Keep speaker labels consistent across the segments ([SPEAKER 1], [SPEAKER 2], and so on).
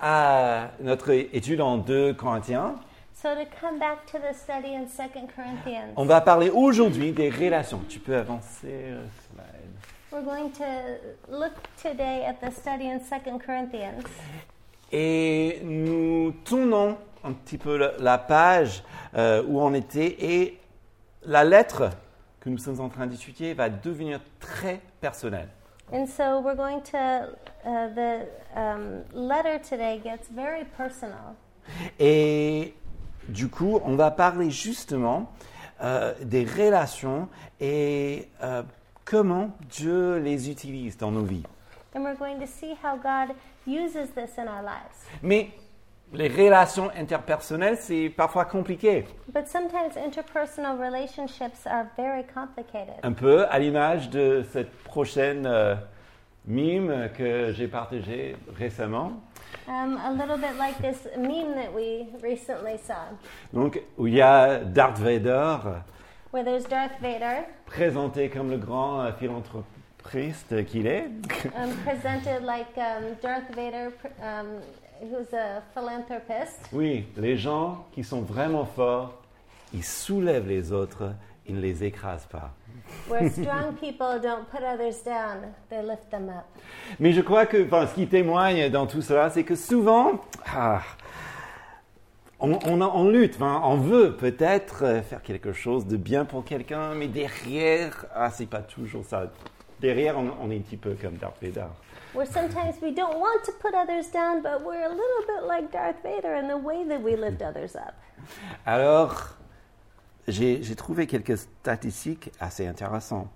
[SPEAKER 1] à notre étude en 2 Corinthiens,
[SPEAKER 2] So to come back to the study in 2 Corinthians,
[SPEAKER 1] on va parler aujourd'hui des relations. Tu peux avancer le slide.
[SPEAKER 2] we're going to look today at the study in 2 Corinthians.
[SPEAKER 1] Et nous tournons un petit peu la, la page euh, où on était et la lettre que nous sommes en train d'étudier va devenir très personnelle.
[SPEAKER 2] And so we're going to, uh, the um, letter today gets very personal.
[SPEAKER 1] Et du coup, on va parler justement euh, des relations et euh, comment Dieu les utilise dans nos vies.
[SPEAKER 2] And we're going to see how God uses this in our lives.
[SPEAKER 1] Mais les relations interpersonnelles, c'est parfois compliqué.
[SPEAKER 2] But sometimes interpersonal relationships are very complicated.
[SPEAKER 1] Un peu à l'image de cette prochaine euh, mime que j'ai partagée récemment.
[SPEAKER 2] Um, a little bit like this meme that we recently saw,
[SPEAKER 1] Donc, où il y a Darth Vader
[SPEAKER 2] where there's Darth Vader
[SPEAKER 1] présenté comme le grand euh, philanthropiste qu'il est.
[SPEAKER 2] um, presented like um, Darth Vader, pr- um, who's a philanthropist.
[SPEAKER 1] Oui, les gens qui sont vraiment forts, ils soulèvent les autres, ils ne les écrasent pas.
[SPEAKER 2] Where strong people don't put others down, they lift them up.
[SPEAKER 1] Mais je crois que enfin, ce qui témoigne dans tout cela, c'est que souvent, ah, on, on, en- on lutte, enfin, on veut peut-être faire quelque chose de bien pour quelqu'un, mais derrière, ah, c'est pas toujours ça. Derrière, on, on est un petit peu comme Darth Vader.
[SPEAKER 2] Where sometimes we don't want to put others down, but we're a little bit like Darth Vader in the way that we lift others up.
[SPEAKER 1] Alors, j'ai trouvé quelques statistiques assez intéressantes.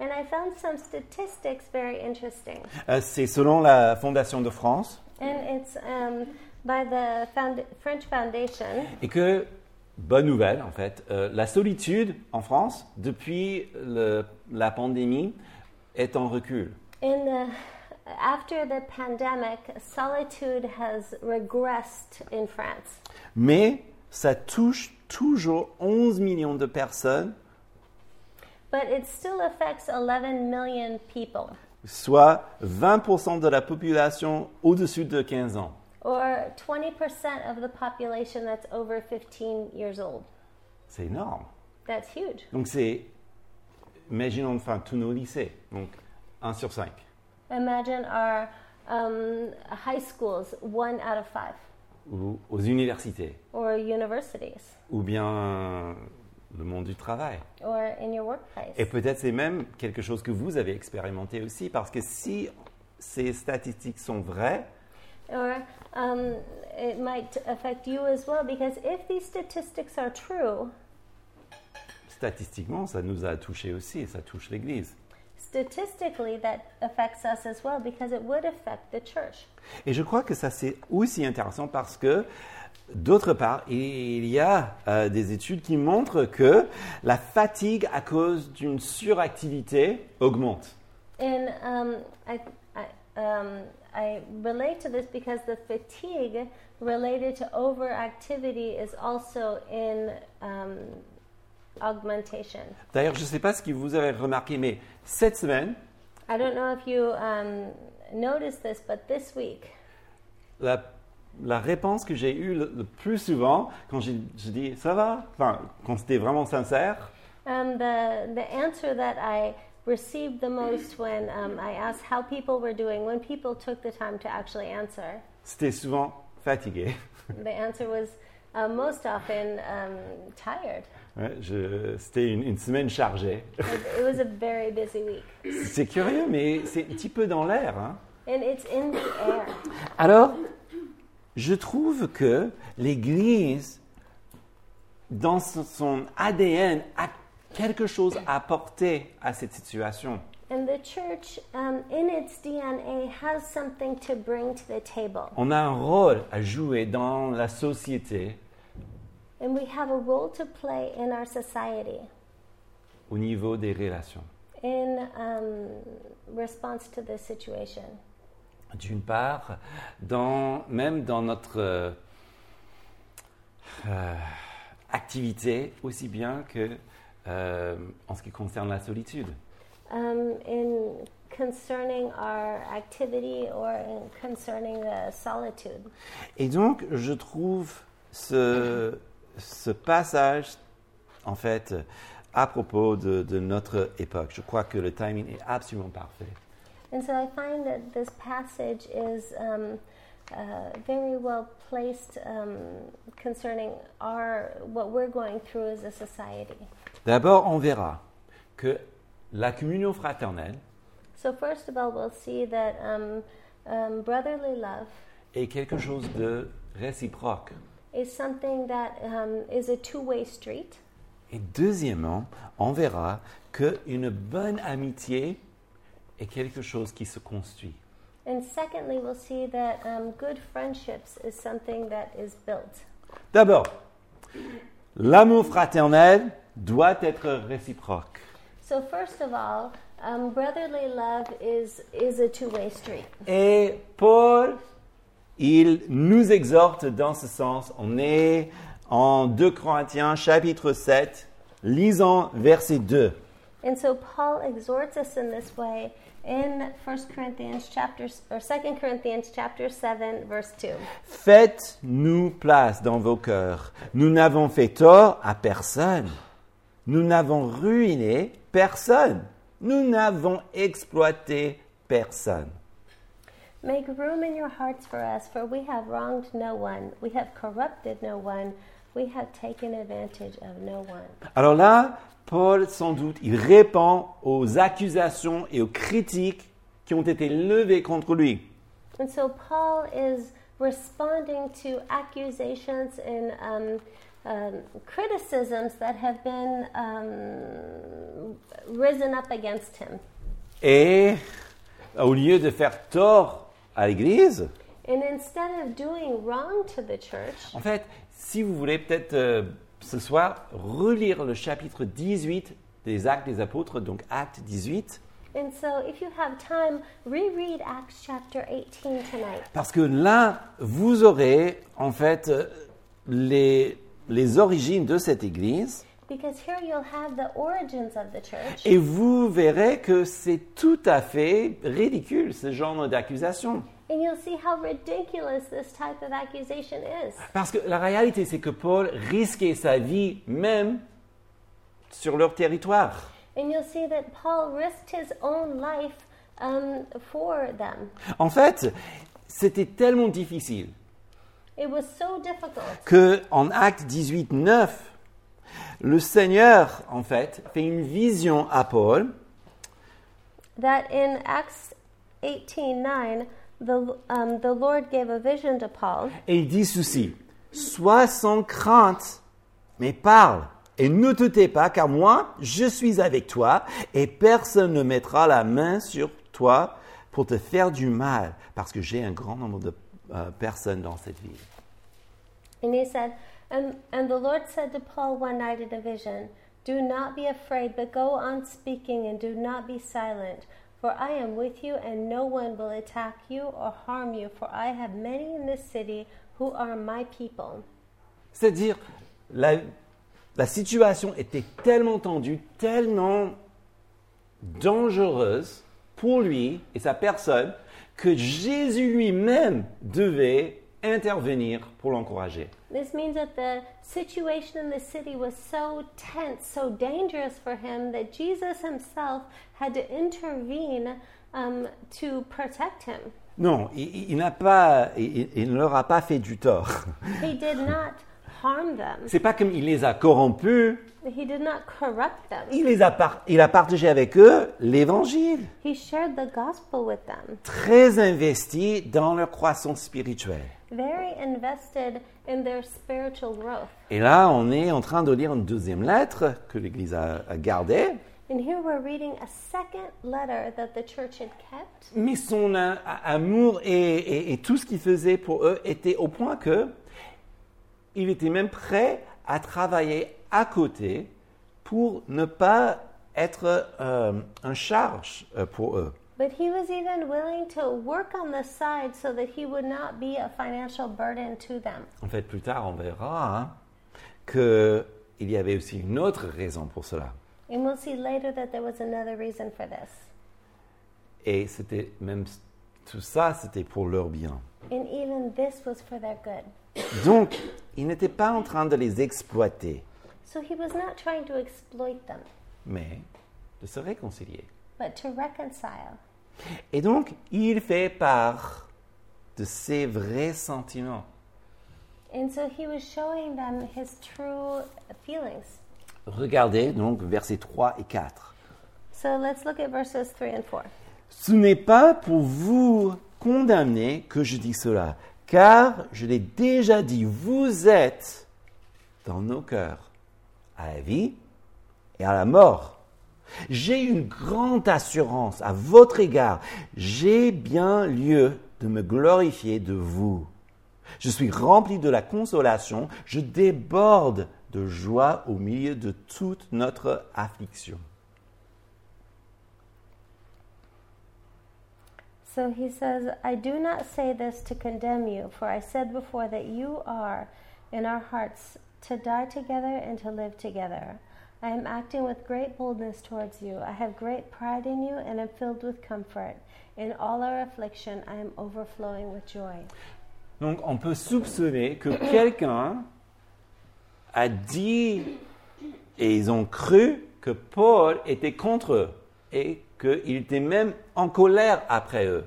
[SPEAKER 2] And I found some statistics very interesting.
[SPEAKER 1] Euh, c'est selon la Fondation de France,
[SPEAKER 2] And it's um, by the found- French Foundation.
[SPEAKER 1] et que, bonne nouvelle en fait, euh, la solitude en France, depuis le- la pandémie, est en recul.
[SPEAKER 2] In the, after the pandemic, solitude has regressed in France.
[SPEAKER 1] Mais ça touche toujours 11 millions de personnes,
[SPEAKER 2] But it still affects 11 million people,
[SPEAKER 1] soit 20% de la population au-dessus de 15 ans.
[SPEAKER 2] or 20% of the population that's over 15 years old.
[SPEAKER 1] C'est énorme.
[SPEAKER 2] That's huge.
[SPEAKER 1] Donc c'est, imaginons enfin tous nos lycées, donc 1 sur 5.
[SPEAKER 2] Imagine our um, high schools, one out of five,
[SPEAKER 1] ou aux universités,
[SPEAKER 2] or universities,
[SPEAKER 1] ou bien le monde du travail.
[SPEAKER 2] or in your workplace.
[SPEAKER 1] Et peut-être c'est même quelque chose que vous avez expérimenté aussi, parce que si ces statistiques sont vraies,
[SPEAKER 2] Or um, it might affect you as well because if these statistics are true,
[SPEAKER 1] statistiquement, ça nous a touchés aussi, ça touche l'Église.
[SPEAKER 2] statistically that affects us as well because it would affect the church.
[SPEAKER 1] Et je crois que ça c'est aussi intéressant parce que, d'autre part, il y a euh, des études qui montrent que la fatigue à cause d'une suractivité augmente.
[SPEAKER 2] And um, I, I, um, I relate to this because the fatigue related to overactivity is also in um, augmentation.
[SPEAKER 1] D'ailleurs, je ne sais pas ce que vous avez remarqué, mais cette semaine,
[SPEAKER 2] I don't know if you um, noticed this, but this week,
[SPEAKER 1] la, la réponse que j'ai eue le, le plus souvent, quand j'ai je dis ça va, enfin, quand c'était vraiment sincère,
[SPEAKER 2] um, the, the answer that I received the most when um, I asked how people were doing, when people took the time to actually answer,
[SPEAKER 1] c'était souvent fatigué.
[SPEAKER 2] the answer was uh, most often um, tired.
[SPEAKER 1] Ouais, c'était une, une semaine chargée.
[SPEAKER 2] It, it was a very busy week.
[SPEAKER 1] C'est curieux, mais c'est un petit peu dans l'air. hein.
[SPEAKER 2] And it's in the air.
[SPEAKER 1] Alors, je trouve que l'Église, dans son- ADN, a quelque chose à apporter à cette situation.
[SPEAKER 2] And the church, in its DNA, has something to bring to the table.
[SPEAKER 1] On a un rôle à jouer dans la société
[SPEAKER 2] And we have a role to play in our society
[SPEAKER 1] au niveau des relations.
[SPEAKER 2] in um, response to this situation.
[SPEAKER 1] D'une part, dans, même dans notre euh, euh, activité, aussi bien que euh, en ce qui concerne la solitude.
[SPEAKER 2] Um, in concerning our activity or in concerning the solitude.
[SPEAKER 1] Et donc, je trouve ce, ce passage, en fait, à propos de, de notre époque. Je crois que le timing est absolument parfait.
[SPEAKER 2] And so I find that this passage is um, uh, very well placed um, concerning our what we're going through as a society.
[SPEAKER 1] D'abord, on verra que la communion fraternelle
[SPEAKER 2] So first of all, we'll see that um, um, brotherly love
[SPEAKER 1] est quelque chose de réciproque.
[SPEAKER 2] Is something that um, is a two-way street.
[SPEAKER 1] Et deuxièmement, on verra qu'une bonne amitié est quelque chose qui se construit.
[SPEAKER 2] And secondly, we'll see that um, good friendships is something that is built.
[SPEAKER 1] D'abord, l'amour fraternel doit être réciproque.
[SPEAKER 2] So first of all, um, brotherly love is is a two-way street.
[SPEAKER 1] Et Paul, il nous exhorte dans ce sens. On est en 2 Corinthiens chapitre 7, lisons verset 2.
[SPEAKER 2] And so Paul exhorts us in this way in 1 Corinthians chapter or 2 Corinthians chapter 7 verse 2.
[SPEAKER 1] Faites-nous place dans vos cœurs. Nous n'avons fait tort à personne. Nous n'avons ruiné personne. Nous n'avons exploité personne.
[SPEAKER 2] Make room in your hearts for us for we have wronged no one. We have corrupted no one. We have taken advantage of no one.
[SPEAKER 1] Alors là, Paul, sans doute, il répond aux accusations et aux critiques qui ont été levées contre lui.
[SPEAKER 2] And so Paul is responding to accusations and um, um, criticisms that have been um, risen up against him.
[SPEAKER 1] Et au lieu de faire tort à l'Église,
[SPEAKER 2] And instead of doing wrong to the church,
[SPEAKER 1] en fait, si vous voulez peut-être euh, ce soir relire le chapitre 18 des Actes des Apôtres, donc Acte 18,
[SPEAKER 2] and so if you have time, reread Acts chapter 18 tonight.
[SPEAKER 1] parce que là, vous aurez en fait euh, les, les origines de cette Église.
[SPEAKER 2] Because here you'll have the origins of the church.
[SPEAKER 1] Et vous verrez que c'est tout à fait ridicule, ce genre d'accusation.
[SPEAKER 2] And you'll see how ridiculous this type of accusation is.
[SPEAKER 1] Parce que la réalité, c'est que Paul risquait sa vie même sur leur territoire.
[SPEAKER 2] And you'll see that Paul risked his own life um, for them.
[SPEAKER 1] En fait, c'était tellement difficile
[SPEAKER 2] It was so difficult
[SPEAKER 1] que en Acte 18, 9, le Seigneur, en fait, fait une vision à Paul
[SPEAKER 2] that in Acts 18:9, the um, the Lord gave a vision to Paul,
[SPEAKER 1] et il dit ceci Sois sans crainte, mais parle. Et ne te tais pas, car moi, je suis avec toi, et personne ne mettra la main sur toi pour te faire du mal, parce que j'ai un grand nombre de euh, personnes dans cette ville.
[SPEAKER 2] and he said, and and the Lord said to Paul one night in a vision, "Do not be afraid, but go on speaking, and do not be silent." For I am with you, and no one will attack you or harm you, for I have many in this city who are my people.
[SPEAKER 1] C'est-à-dire, la, la situation était tellement tendue, tellement dangereuse pour lui et sa personne, que Jésus lui-même devait intervenir pour l'encourager.
[SPEAKER 2] This means that the situation in the city was so tense, so dangerous for him, that Jesus himself had to intervene um, to protect him.
[SPEAKER 1] Non, il, il- n'a pas, il, il ne leur a pas fait du tort.
[SPEAKER 2] He did not
[SPEAKER 1] C'est pas comme il les a corrompus.
[SPEAKER 2] he did not corrupt them.
[SPEAKER 1] Il les a, par- il a partagé avec eux l'évangile,
[SPEAKER 2] He shared the gospel with them,
[SPEAKER 1] très investi dans leur croissance spirituelle.
[SPEAKER 2] very invested in their spiritual growth.
[SPEAKER 1] Et là, on est en train de lire une deuxième lettre que l'Église a, a gardée,
[SPEAKER 2] And here we're reading a second letter that the church had kept.
[SPEAKER 1] mais son a- amour et, et- et tout ce qu'il faisait pour eux était au point que il était même prêt à travailler à côté pour ne pas être euh, un charge euh, pour eux.
[SPEAKER 2] But he was even willing to work on the side so that he would not be a financial burden to them.
[SPEAKER 1] En fait, plus tard, on verra hein, qu'il y avait aussi une autre raison pour cela.
[SPEAKER 2] And we'll see later that there was another reason for this.
[SPEAKER 1] Et c'était même tout ça, c'était pour leur bien.
[SPEAKER 2] And even this was for their good.
[SPEAKER 1] Donc, il n'était pas en train de les exploiter,
[SPEAKER 2] So he was not trying to exploit them,
[SPEAKER 1] mais de se réconcilier.
[SPEAKER 2] but to reconcile.
[SPEAKER 1] Et donc, il fait part de ses vrais sentiments.
[SPEAKER 2] And so he was showing them his true feelings.
[SPEAKER 1] Regardez donc versets 3 et 4.
[SPEAKER 2] So let's look at verses 3 and 4.
[SPEAKER 1] Ce n'est pas pour vous condamner que je dis cela, car je l'ai déjà dit, vous êtes dans nos cœurs, à la vie et à la mort. J'ai une grande assurance à votre égard. J'ai bien lieu de me glorifier de vous. Je suis rempli de la consolation, je déborde de joie au milieu de toute notre affliction.
[SPEAKER 2] So he says, I do not say this to condemn you, for I said before that you are in our hearts to die together and to live together. I am acting with great boldness towards you. I have great pride in you and am filled with comfort. In all our affliction, I am overflowing with joy.
[SPEAKER 1] Donc on peut soupçonner que quelqu'un a dit et ils ont cru que Paul était contre eux et qu'il était même en colère après eux.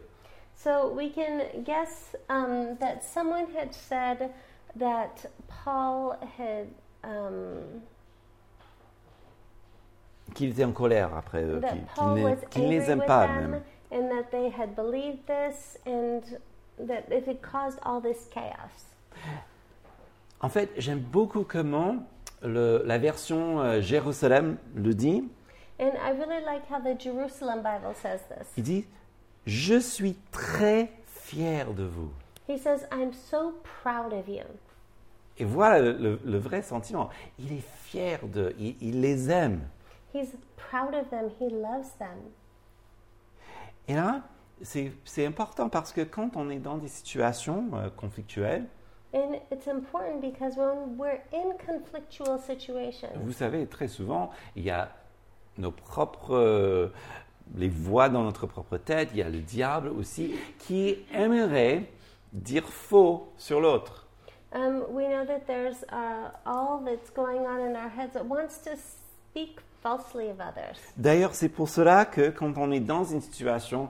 [SPEAKER 2] So we can guess um, that someone had said that Paul had. Um,
[SPEAKER 1] Qu'il était en colère après eux, qu'il ne, les aime pas même.
[SPEAKER 2] and that they had believed this and that it had caused all this chaos.
[SPEAKER 1] En fait, j'aime beaucoup comment le- la version euh, Jérusalem le dit.
[SPEAKER 2] And I really like how the Jerusalem Bible says this.
[SPEAKER 1] Il dit Je suis très fier de vous.
[SPEAKER 2] He says, I'm so proud of you.
[SPEAKER 1] Et voilà le, le- le vrai sentiment. Il est fier d'eux, il, il les aime.
[SPEAKER 2] He's proud of them, he loves them.
[SPEAKER 1] Et là, c'est c'est important parce que quand on est dans des situations euh, conflictuelles,
[SPEAKER 2] And it's important because when we're in conflictual situations,
[SPEAKER 1] vous savez, très souvent, il y a nos propres, euh, les voix dans notre propre tête, il y a le diable aussi, qui aimerait dire faux sur l'autre.
[SPEAKER 2] um, we know that there's uh, all that's going on in our heads that wants to speak falsely of others.
[SPEAKER 1] D'ailleurs, c'est pour cela que quand on est dans une situation,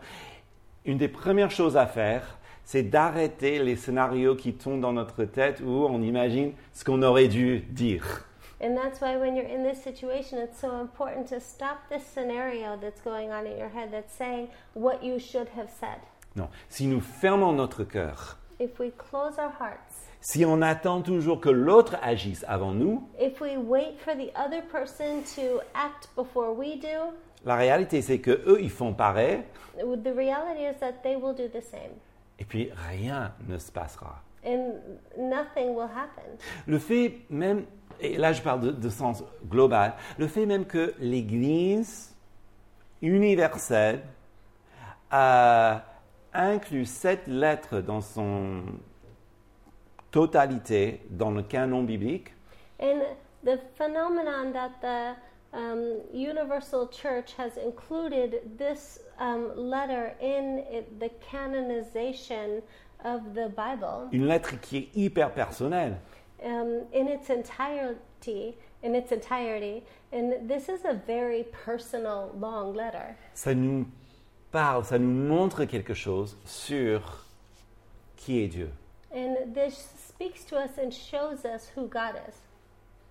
[SPEAKER 1] une des premières choses à faire, c'est d'arrêter les scénarios qui tombent dans notre tête où on imagine ce qu'on aurait dû dire.
[SPEAKER 2] And that's why when you're in this situation, it's so important to stop this scenario that's going on in your head that's saying what you should have said.
[SPEAKER 1] Non, si nous fermons notre cœur,
[SPEAKER 2] If we close our hearts,
[SPEAKER 1] si on attend toujours que l'autre agisse avant nous,
[SPEAKER 2] if we wait for the other person to act before we do,
[SPEAKER 1] la réalité c'est que eux ils font pareil
[SPEAKER 2] the reality is that they will do the same.
[SPEAKER 1] et puis rien ne se passera.
[SPEAKER 2] And nothing will happen.
[SPEAKER 1] Le fait même, et là je parle de, de sens global, le fait même que l'Église universelle a inclus cette lettre dans son totalité dans le canon biblique,
[SPEAKER 2] And the phenomenon that the um, Universal Church has included this um, letter in it, the canonization of the Bible
[SPEAKER 1] une lettre qui est hyper personnelle.
[SPEAKER 2] um, in its entirety. In its entirety, and this is a very personal, long letter.
[SPEAKER 1] Ça nous parle, ça nous montre quelque chose sur qui est Dieu.
[SPEAKER 2] And this speaks to us and shows us who God is.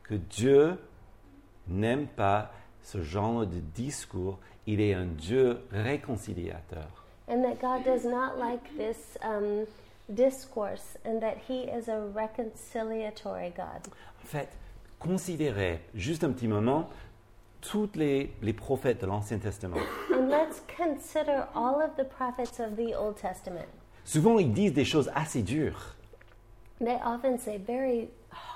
[SPEAKER 1] Que Dieu n'aime pas ce genre de discours. Il est un Dieu réconciliateur.
[SPEAKER 2] And that God does not like this um, discourse, and that He is a reconciliatory God.
[SPEAKER 1] En fait, considérez juste un petit moment tous les, les prophètes de l'Ancien Testament.
[SPEAKER 2] And let's consider all of the prophets of the Old Testament.
[SPEAKER 1] Souvent, ils disent des choses assez dures.
[SPEAKER 2] They often say very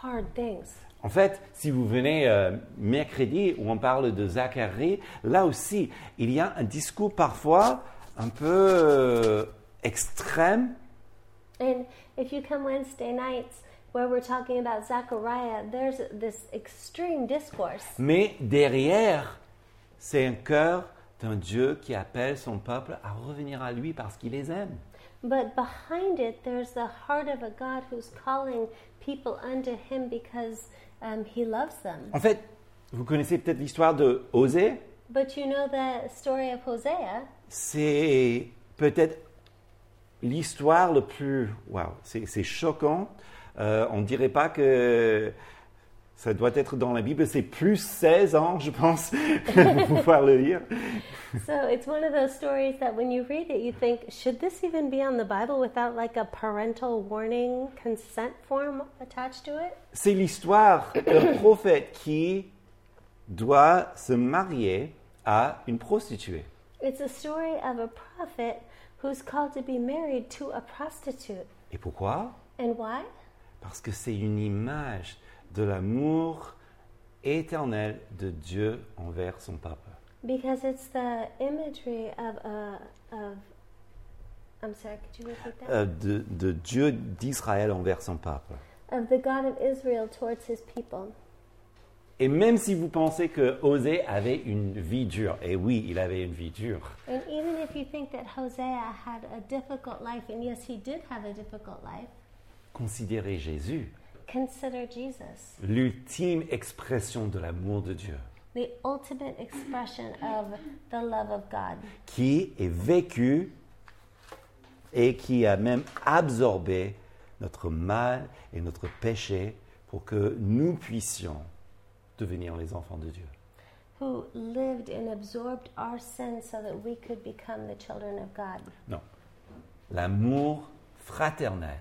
[SPEAKER 2] hard things.
[SPEAKER 1] En fait, si vous venez euh, mercredi où on parle de Zacharie, là aussi, il y a un discours parfois un peu euh, extrême,
[SPEAKER 2] And if you come Wednesday nights where we're talking about Zechariah, there's this extreme discourse.
[SPEAKER 1] mais derrière, c'est un cœur d'un Dieu qui appelle son peuple à revenir à lui parce qu'il les aime.
[SPEAKER 2] But behind it, there's the heart of a God who's calling people unto Him because um, He loves them.
[SPEAKER 1] En fait, vous connaissez peut-être l'histoire de Osée.
[SPEAKER 2] But you know the story of Hosea?
[SPEAKER 1] C'est peut-être l'histoire le plus... Waouh, c'est c'est choquant. Euh, on ne dirait pas que ça doit être dans la Bible. C'est plus 16 ans, je pense, pour pouvoir le lire.
[SPEAKER 2] So it's one of those stories that when you read it, you think, should this even be on the Bible without like a parental warning consent form attached to it?
[SPEAKER 1] C'est l'histoire d'un prophète qui doit se marier à une prostituée.
[SPEAKER 2] It's a story of a prophet who's called to be married to a prostitute.
[SPEAKER 1] Et pourquoi?
[SPEAKER 2] And why?
[SPEAKER 1] Parce que c'est une image de l'amour éternel de Dieu envers son peuple.
[SPEAKER 2] Because it's the imagery of a of I'm sorry, could you repeat that?
[SPEAKER 1] Euh, de, de Dieu d'Israël envers son peuple.
[SPEAKER 2] of the God of Israel towards his people.
[SPEAKER 1] Et même si vous pensez que Osée avait une vie dure, et oui, il avait une vie dure,
[SPEAKER 2] And even if you think that Hosea had a difficult life, and yes, he did have a difficult life,
[SPEAKER 1] considérez Jésus,
[SPEAKER 2] consider Jesus,
[SPEAKER 1] l'ultime expression de l'amour de Dieu,
[SPEAKER 2] the ultimate expression of the love of God,
[SPEAKER 1] qui est vécu et qui a même absorbé notre mal et notre péché pour que nous puissions devenir les enfants de Dieu.
[SPEAKER 2] who lived and absorbed our sins so that we could become the children of God.
[SPEAKER 1] Non. L'amour fraternel,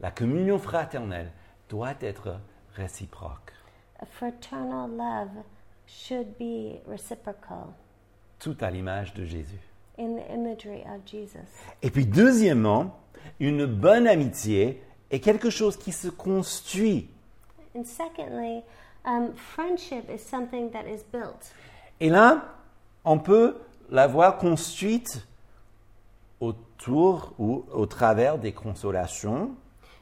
[SPEAKER 1] la communion fraternelle doit être réciproque,
[SPEAKER 2] A fraternal love should be reciprocal
[SPEAKER 1] tout à l'image de Jésus.
[SPEAKER 2] in the imagery of Jesus.
[SPEAKER 1] Et puis deuxièmement, une bonne amitié est quelque chose qui se construit.
[SPEAKER 2] And secondly, um, friendship is something that is built.
[SPEAKER 1] Et là, on peut l'avoir construite autour ou au travers des consolations,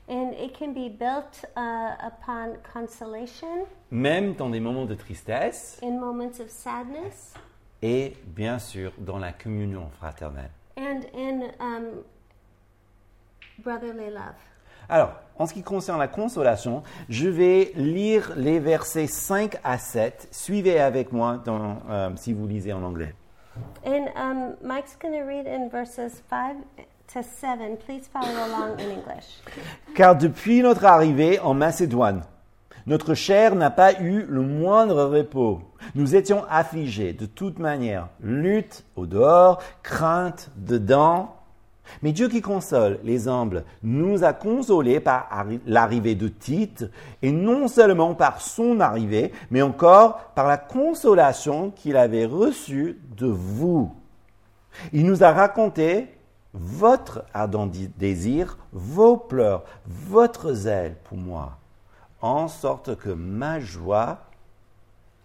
[SPEAKER 2] And it can be built uh, upon consolation
[SPEAKER 1] même dans des moments de tristesse
[SPEAKER 2] in moments of sadness
[SPEAKER 1] et bien sûr dans la communion fraternelle.
[SPEAKER 2] and in um, brotherly love.
[SPEAKER 1] Alors, en ce qui concerne la consolation, je vais lire les versets 5 à 7. Suivez avec moi dans, euh, si vous lisez en anglais.
[SPEAKER 2] And um, Mike's going to read in verses 5 to 7. Please follow along in English.
[SPEAKER 1] Car depuis notre arrivée en Macédoine, notre chair n'a pas eu le moindre repos. Nous étions affligés de toute manière, lutte au dehors, crainte dedans. Mais Dieu qui console les humbles nous a consolés par arri- l'arrivée de Tite, et non seulement par son arrivée, mais encore par la consolation qu'il avait reçue de vous. Il nous a raconté votre ardent désir, vos pleurs, votre zèle pour moi, en sorte que ma joie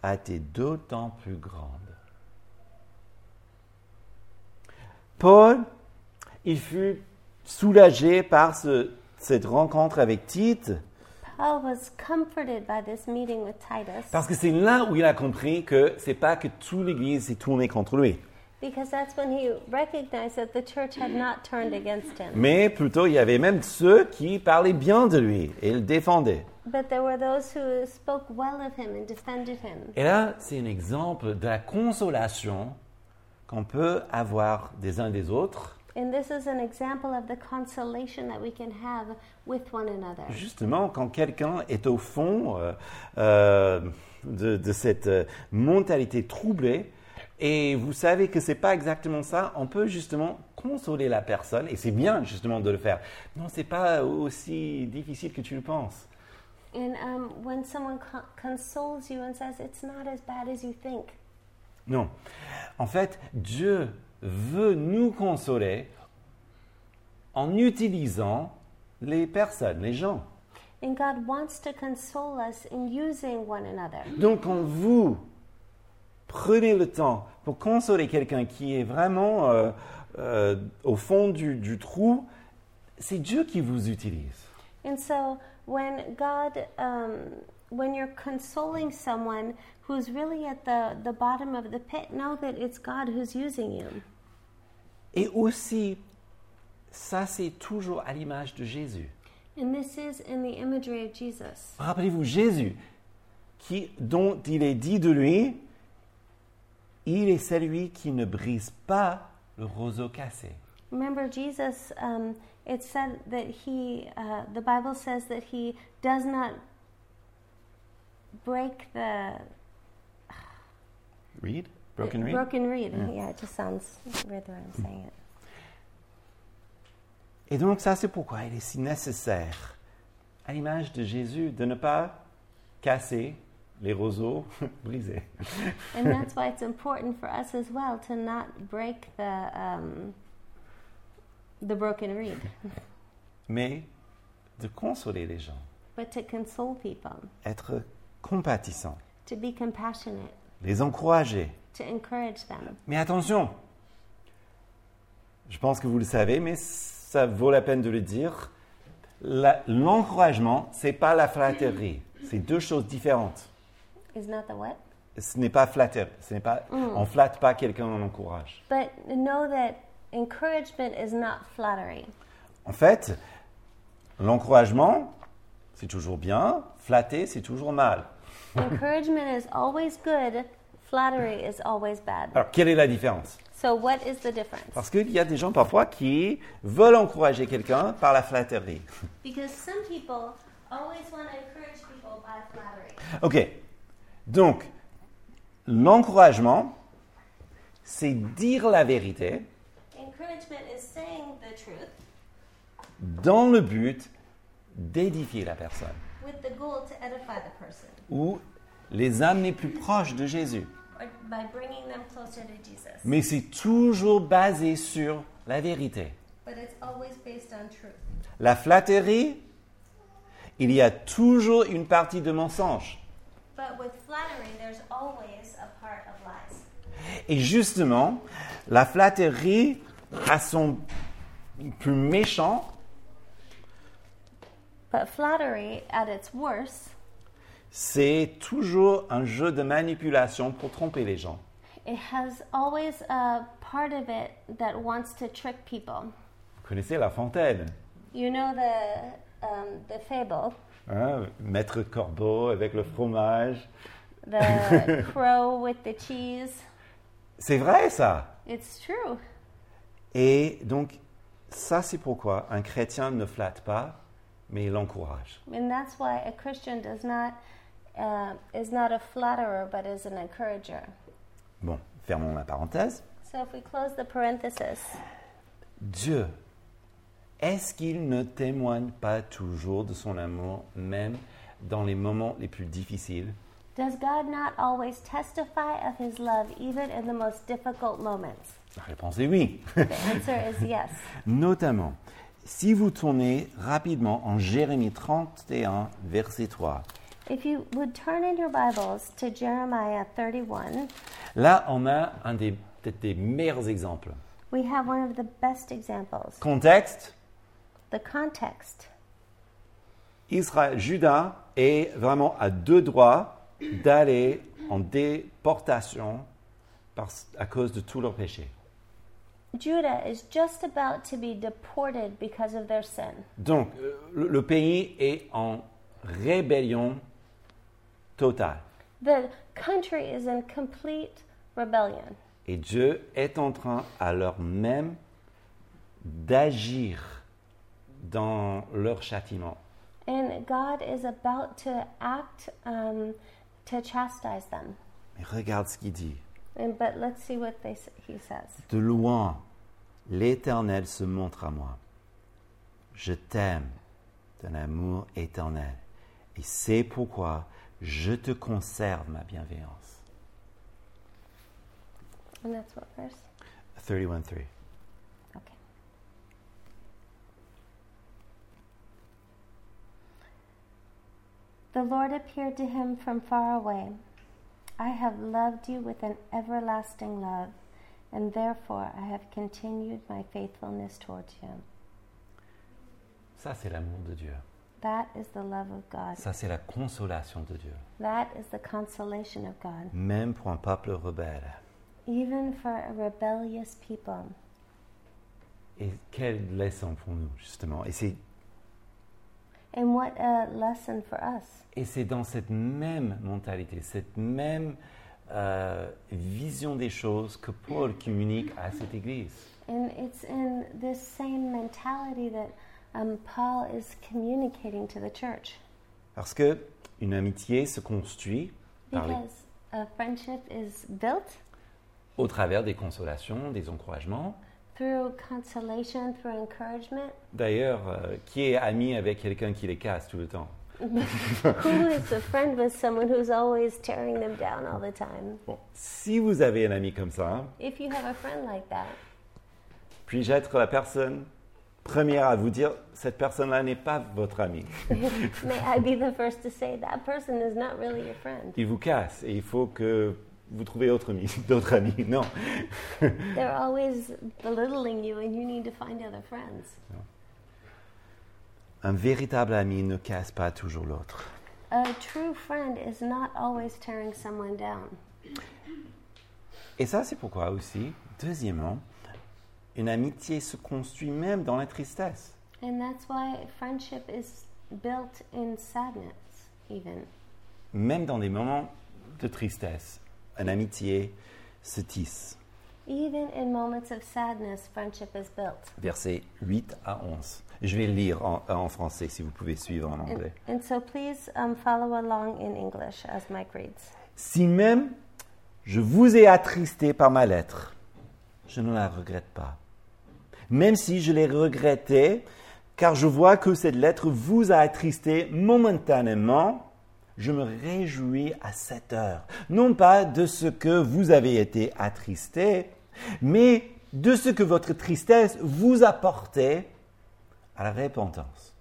[SPEAKER 1] a été d'autant plus grande. Paul, il fut soulagé par ce- cette rencontre avec Tite,
[SPEAKER 2] Paul was comforted by this meeting with Titus
[SPEAKER 1] parce que c'est là où il a compris que c'est pas que toute l'Église s'est tournée contre lui,
[SPEAKER 2] because that's when he recognized that the church had not turned against him.
[SPEAKER 1] mais plutôt il y avait même ceux qui parlaient bien de lui et le défendaient.
[SPEAKER 2] But there were those who spoke well of him and defended him.
[SPEAKER 1] Et là, c'est un exemple de la consolation qu'on peut avoir des uns des autres,
[SPEAKER 2] And this is an example of the consolation that we can have with one another.
[SPEAKER 1] justement quand quelqu'un est au fond euh, euh, de, de cette euh, mentalité troublée. Et vous savez que c'est pas exactement ça. On peut justement consoler la personne, et c'est bien justement de le faire. Non, c'est pas aussi difficile que tu le penses.
[SPEAKER 2] And um, when someone co- consoles you and says, it's not as bad as you think.
[SPEAKER 1] Non. En fait, Dieu veut nous consoler en utilisant les personnes, les gens.
[SPEAKER 2] And God wants to console us in using one another.
[SPEAKER 1] Donc, quand vous prenez le temps pour consoler quelqu'un qui est vraiment euh, euh, au fond du, du trou, c'est Dieu qui vous utilise.
[SPEAKER 2] And so when God um, when you're consoling someone who's really at the, the bottom of the pit, know that it's God who's using you.
[SPEAKER 1] Et aussi, ça c'est toujours à l'image de Jésus.
[SPEAKER 2] And this is in the imagery of Jesus.
[SPEAKER 1] Rappelez-vous Jésus, qui, dont il est dit de lui, il est celui qui ne brise pas le roseau cassé.
[SPEAKER 2] Remember, Jesus, um, it said that he, uh, the Bible says that he does not break the
[SPEAKER 1] Reed? Broken reed?
[SPEAKER 2] broken reed. Yeah, it just sounds weird the way I'm saying it.
[SPEAKER 1] Et donc ça c'est pourquoi il est si nécessaire, à l'image de Jésus, de ne pas casser les roseaux brisés.
[SPEAKER 2] And that's why it's important for us as well to not break the um, the broken reed,
[SPEAKER 1] mais de consoler les gens,
[SPEAKER 2] but to console people,
[SPEAKER 1] être compatissant,
[SPEAKER 2] to be compassionate,
[SPEAKER 1] les encourager.
[SPEAKER 2] to encourage them.
[SPEAKER 1] Mais attention, je pense que vous le savez, mais ça vaut la peine de le dire. La- L'encouragement, c'est pas la flatterie. C'est deux choses différentes.
[SPEAKER 2] Is not the what?
[SPEAKER 1] Ce n'est pas flatteur. Ce n'est pas, on flatte pas quelqu'un, on encourage.
[SPEAKER 2] But know that encouragement is not flattery.
[SPEAKER 1] En fait, l'encouragement, c'est toujours bien. Flatter, c'est toujours mal.
[SPEAKER 2] Encouragement is always good. Flattery is always bad.
[SPEAKER 1] Alors, quelle est la différence?
[SPEAKER 2] So what is the difference?
[SPEAKER 1] Parce qu'il y a des gens parfois qui veulent encourager quelqu'un par la flatterie.
[SPEAKER 2] Because some people always want to encourage people by flattery.
[SPEAKER 1] Ok. Donc, l'encouragement, c'est dire la vérité
[SPEAKER 2] Encouragement is saying the truth
[SPEAKER 1] dans le but d'édifier la personne
[SPEAKER 2] with the goal to edify the person
[SPEAKER 1] ou les amener plus proches de Jésus.
[SPEAKER 2] or by bringing them closer to Jesus.
[SPEAKER 1] Mais c'est toujours basé sur la vérité.
[SPEAKER 2] But it's always based on truth.
[SPEAKER 1] La flatterie, il y a toujours une partie de mensonge.
[SPEAKER 2] But with flattery, there's always a part of lies.
[SPEAKER 1] Et justement, la flatterie a son plus méchant,
[SPEAKER 2] But flattery, at its worst,
[SPEAKER 1] c'est toujours un jeu de manipulation pour tromper les gens.
[SPEAKER 2] it has always a part of it that wants to trick people.
[SPEAKER 1] Vous connaissez La Fontaine,
[SPEAKER 2] You know the um, the fable,
[SPEAKER 1] hein, Maître Corbeau avec le fromage.
[SPEAKER 2] the crow with the cheese?
[SPEAKER 1] C'est vrai ça?
[SPEAKER 2] It's true.
[SPEAKER 1] Et donc, ça c'est pourquoi un chrétien ne flatte pas, mais il encourage.
[SPEAKER 2] And that's why a Christian does not uh, is not a flatterer, but is an encourager.
[SPEAKER 1] Bon, fermons la parenthèse.
[SPEAKER 2] So if we close the parenthesis,
[SPEAKER 1] Dieu, est-ce qu'il ne témoigne pas toujours de son amour, même dans les moments les plus difficiles?
[SPEAKER 2] Does God not always testify of His love, even in the most difficult moments?
[SPEAKER 1] La réponse est oui.
[SPEAKER 2] The answer is yes.
[SPEAKER 1] Notamment, si vous tournez rapidement en Jérémie 31, verset 3,
[SPEAKER 2] If you would turn in your Bibles to Jeremiah 31,
[SPEAKER 1] là on a un des peut-être des meilleurs exemples.
[SPEAKER 2] we have one of the best examples.
[SPEAKER 1] Contexte,
[SPEAKER 2] The context.
[SPEAKER 1] Israël, Judas est vraiment à deux droits d'aller en déportation parce- à cause de tous leurs péchés.
[SPEAKER 2] Judah is just about to be deported because of their sin.
[SPEAKER 1] Donc, euh, le, le pays est en rébellion totale.
[SPEAKER 2] The country is in complete rebellion.
[SPEAKER 1] Et Dieu est en train alors même d'agir dans leur châtiment.
[SPEAKER 2] And God is about to act um, to chastise them.
[SPEAKER 1] Mais regarde ce qu'il dit.
[SPEAKER 2] And, but let's see what they, he says.
[SPEAKER 1] De loin, l'Éternel se montre à moi. Je t'aime d'un amour éternel. Et c'est pourquoi je te conserve ma bienveillance.
[SPEAKER 2] And that's what verse?
[SPEAKER 1] 31.3.
[SPEAKER 2] Okay. The Lord appeared to him from far away. I have loved you with an everlasting love, and therefore I have continued my faithfulness towards you.
[SPEAKER 1] Ça, c'est l'amour de Dieu.
[SPEAKER 2] That is the love of God.
[SPEAKER 1] Ça, c'est la consolation de Dieu,
[SPEAKER 2] That is the consolation of God.
[SPEAKER 1] même pour un peuple rebelle.
[SPEAKER 2] Even for a rebellious people.
[SPEAKER 1] Et quelle leçon pour nous, justement. Et c'est,
[SPEAKER 2] And what a lesson for us.
[SPEAKER 1] et c'est dans cette même mentalité, cette même euh, vision des choses que Paul communique à cette Église.
[SPEAKER 2] And it's in this same mentality that um, Paul is communicating to the church.
[SPEAKER 1] Parce que une amitié se construit par les-
[SPEAKER 2] Because a friendship is built
[SPEAKER 1] au travers des consolations, des encouragements.
[SPEAKER 2] Through consolation, through encouragement?
[SPEAKER 1] D'ailleurs, euh, qui est ami avec quelqu'un qui les casse tout le temps?
[SPEAKER 2] Who is a friend with someone who's always tearing them down all the time?
[SPEAKER 1] Bon, si vous avez un ami comme ça,
[SPEAKER 2] If you have a friend like that,
[SPEAKER 1] puis-je être la personne première à vous dire, cette personne-là n'est pas votre ami.
[SPEAKER 2] may I be the first to say that person is not really your friend.
[SPEAKER 1] Il vous casse et il faut que vous trouviez autre ami- d'autres amis. Non.
[SPEAKER 2] They're always belittling you, and you need to find other friends.
[SPEAKER 1] Un véritable ami ne casse pas toujours l'autre.
[SPEAKER 2] A true friend is not always tearing someone down.
[SPEAKER 1] Et ça, c'est pourquoi aussi, deuxièmement, une amitié se construit même dans la tristesse.
[SPEAKER 2] And that's why friendship is built in sadness, even.
[SPEAKER 1] Même dans des moments de tristesse, une amitié se tisse.
[SPEAKER 2] Even in moments of sadness, friendship is built.
[SPEAKER 1] Versets 8 à 11. Je vais le lire en, en français si vous pouvez suivre en
[SPEAKER 2] And,
[SPEAKER 1] anglais.
[SPEAKER 2] and so please um, follow along in English as Mike reads.
[SPEAKER 1] Si même je vous ai attristé par ma lettre, je ne la regrette pas. Même si je l'ai regrettée, car je vois que cette lettre vous a attristé momentanément, je me réjouis à cette heure, non pas de ce que vous avez été attristé, mais de ce que votre tristesse vous a porté à la repentance.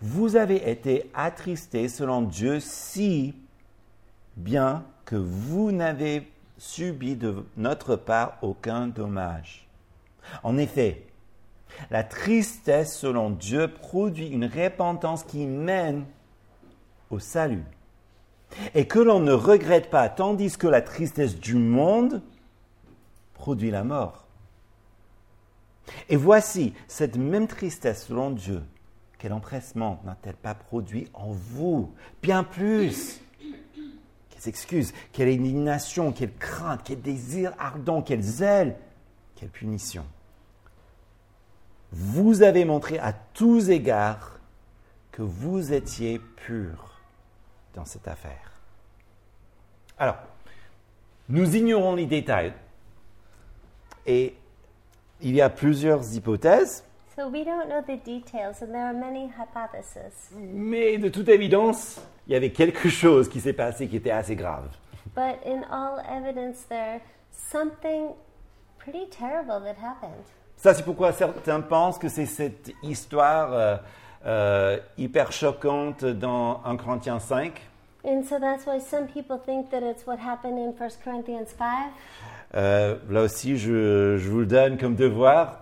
[SPEAKER 1] Vous avez été attristé selon Dieu si bien que vous n'avez subi de notre part aucun dommage. En effet, la tristesse selon Dieu produit une repentance qui mène au salut et que l'on ne regrette pas, tandis que la tristesse du monde produit la mort. Et voici, cette même tristesse selon Dieu, quel empressement n'a-t-elle pas produit en vous Bien plus quelles excuses, quelle indignation, quelle crainte, quel désir ardent, quel zèle, quelle punition. Vous avez montré à tous égards que vous étiez purs dans cette affaire. Alors, nous ignorons les détails et il y a plusieurs hypothèses,
[SPEAKER 2] So we don't know the details, and there are many hypotheses.
[SPEAKER 1] mais de toute évidence, il y avait quelque chose qui s'est passé qui était assez grave.
[SPEAKER 2] But in all evidence, there's something pretty terrible that happened.
[SPEAKER 1] Ça, c'est pourquoi certains pensent que c'est cette histoire euh, euh, hyper choquante dans 1 Corinthiens 5.
[SPEAKER 2] And so that's why some people think that it's what happened in 1 Corinthians 5.
[SPEAKER 1] Euh, là aussi, je, je vous le donne comme devoir.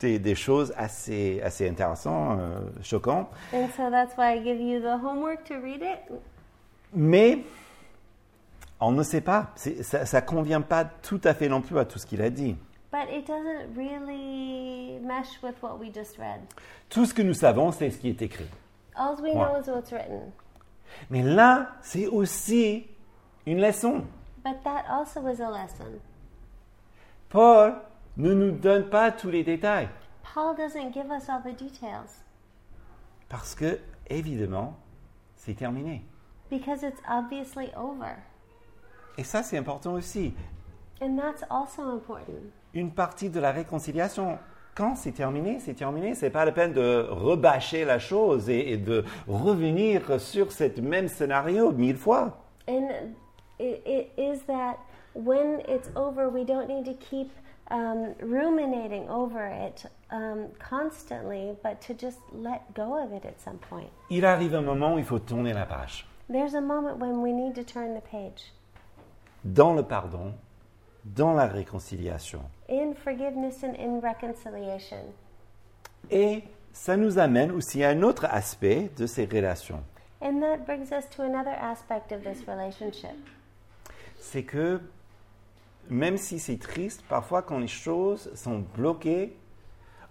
[SPEAKER 1] Des, des choses assez, assez intéressantes, euh, choquantes.
[SPEAKER 2] And so that's why I give you the homework to read it.
[SPEAKER 1] Mais on ne sait pas. Ça ne convient pas tout à fait non plus à tout ce qu'il a dit.
[SPEAKER 2] But it doesn't really mesh with what we just read.
[SPEAKER 1] Tout ce que nous savons, c'est ce qui est écrit.
[SPEAKER 2] All we know is what's written.
[SPEAKER 1] Mais là, c'est aussi une leçon.
[SPEAKER 2] But that also is a lesson.
[SPEAKER 1] Paul ne nous donne pas tous les détails.
[SPEAKER 2] Paul doesn't give us all the details
[SPEAKER 1] Parce que, évidemment, c'est terminé.
[SPEAKER 2] because it's obviously over.
[SPEAKER 1] Et ça, c'est important aussi.
[SPEAKER 2] And that's also important.
[SPEAKER 1] Une partie de la réconciliation, quand c'est terminé, c'est terminé. C'est pas la peine de rebâcher la chose et, et de revenir sur ce même scénario mille fois.
[SPEAKER 2] And it, it is that when it's over, we don't need to keep um, ruminating over it um, constantly, but to just let go of it at some point.
[SPEAKER 1] Il arrive un moment où il faut tourner la page.
[SPEAKER 2] There's a moment when we need to turn the page.
[SPEAKER 1] Dans le pardon, dans la réconciliation.
[SPEAKER 2] In forgiveness and in reconciliation.
[SPEAKER 1] Et ça nous amène aussi à un autre aspect de ces relations.
[SPEAKER 2] And that brings us to another aspect of this relationship.
[SPEAKER 1] C'est que même si c'est triste, parfois quand les choses sont bloquées,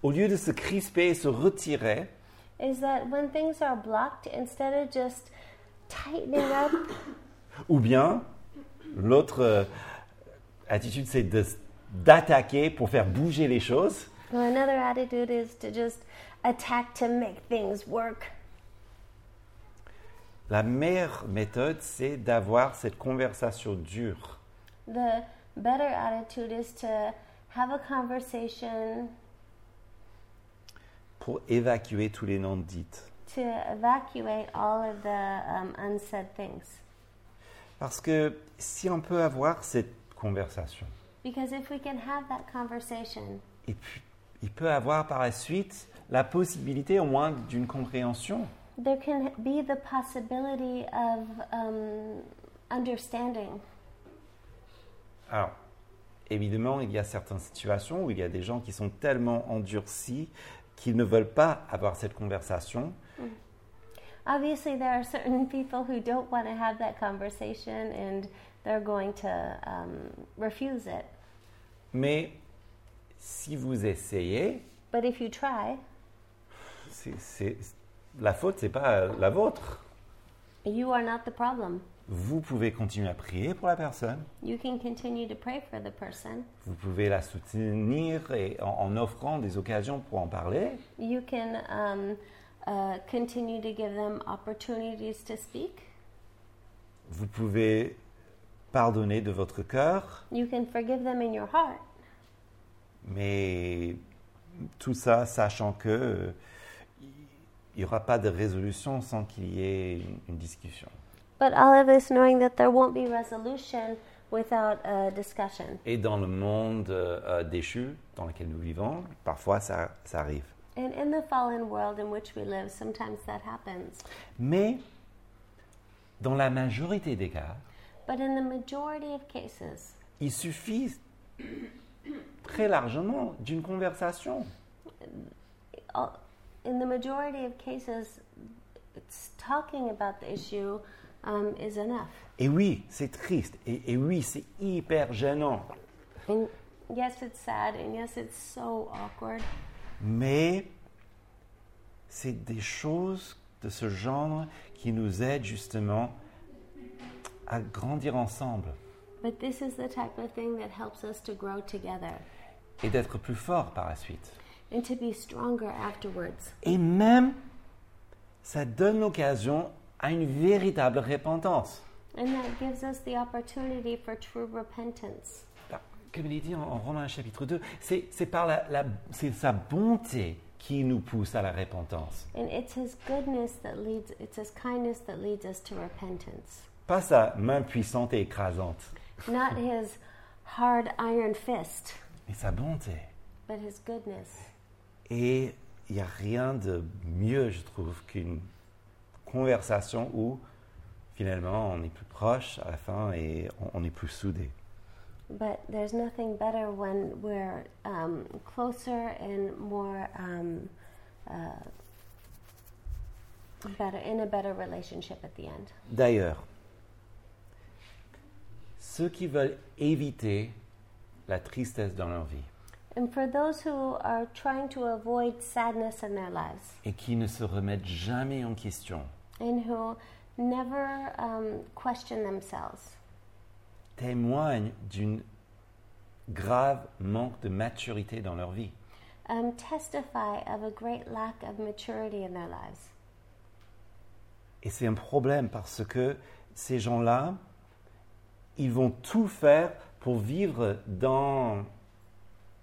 [SPEAKER 1] au lieu de se crisper et se retirer,
[SPEAKER 2] Is that when things are blocked, instead of just tightening up,
[SPEAKER 1] ou bien l'autre euh, attitude c'est d'attaquer pour faire bouger les choses,
[SPEAKER 2] well, another attitude is to just attack to make things work.
[SPEAKER 1] la meilleure méthode c'est d'avoir cette conversation dure.
[SPEAKER 2] The better attitude is to have a conversation
[SPEAKER 1] pour évacuer tous les noms dites.
[SPEAKER 2] to evacuate all of the um, unsaid things.
[SPEAKER 1] Parce que si on peut avoir cette conversation,
[SPEAKER 2] Because if we can have that conversation,
[SPEAKER 1] et puis il peut avoir par la suite la possibilité au moins d'une compréhension.
[SPEAKER 2] there can be the possibility of um, understanding.
[SPEAKER 1] Alors, évidemment, il y a certaines situations où il y a des gens qui sont tellement endurcis qu'ils ne veulent pas avoir cette conversation.
[SPEAKER 2] Obviously, there are certain people who don't want to have that conversation and they're going to um, refuse it.
[SPEAKER 1] Mais si vous essayez,
[SPEAKER 2] But if you try,
[SPEAKER 1] c'est- c'est- la faute, c'est pas la vôtre.
[SPEAKER 2] you are not the problem.
[SPEAKER 1] Vous pouvez continuer à prier pour la personne.
[SPEAKER 2] You can continue to pray for the person.
[SPEAKER 1] Vous pouvez la soutenir et en, en offrant des occasions pour en parler.
[SPEAKER 2] You can um, uh, continue to give them opportunities to speak.
[SPEAKER 1] Vous pouvez pardonner de votre cœur,
[SPEAKER 2] You can forgive them in your heart.
[SPEAKER 1] mais tout ça sachant que euh, il n'y aura pas de résolution sans qu'il y ait une, une discussion.
[SPEAKER 2] But all of this knowing that there won't be resolution without a discussion.
[SPEAKER 1] Et dans le monde euh, euh, déchu dans lequel nous vivons, parfois ça, ça arrive.
[SPEAKER 2] And in the fallen world in which we live, sometimes that happens.
[SPEAKER 1] Mais dans la majorité des cas,
[SPEAKER 2] But in the majority of cases,
[SPEAKER 1] il suffit très largement d'une conversation.
[SPEAKER 2] all- in the majority of cases, it's talking about the issue um, is enough.
[SPEAKER 1] Et oui, c'est triste. Et, et oui, c'est hyper gênant.
[SPEAKER 2] And yes, it's sad, and yes, it's so awkward.
[SPEAKER 1] Mais c'est des choses de ce genre qui nous aident justement à grandir ensemble
[SPEAKER 2] But this is the type of thing that helps us to grow together
[SPEAKER 1] et d'être plus forts par la suite.
[SPEAKER 2] and to be stronger afterwards.
[SPEAKER 1] Et même, ça donne l'occasion à une véritable repentance.
[SPEAKER 2] And that gives us the opportunity for true repentance.
[SPEAKER 1] Bah, Comme il est dit en, en Romains chapitre 2, c'est c'est par la, la- c'est sa bonté qui nous pousse à la repentance.
[SPEAKER 2] And it's His goodness that leads, it's His kindness that leads us to repentance,
[SPEAKER 1] Pas sa main puissante et écrasante,
[SPEAKER 2] not His hard iron fist,
[SPEAKER 1] mais sa bonté.
[SPEAKER 2] but His goodness.
[SPEAKER 1] Et il n'y a rien de mieux, je trouve, qu'une conversation où finalement on est plus proche à la fin et on, on est plus soudés.
[SPEAKER 2] But there's nothing better when we're um, closer and more um, uh, better in a better relationship at the end.
[SPEAKER 1] D'ailleurs, ceux qui veulent éviter la tristesse dans leur vie
[SPEAKER 2] And for those who are trying to avoid sadness in their lives
[SPEAKER 1] et qui ne se remettent jamais en question,
[SPEAKER 2] and who never um, question themselves,
[SPEAKER 1] témoignent d'une grave manque de maturité dans leur vie.
[SPEAKER 2] um, testify of a great lack of maturity in their lives.
[SPEAKER 1] Et c'est un problème parce que ces gens-là, ils vont tout faire pour vivre dans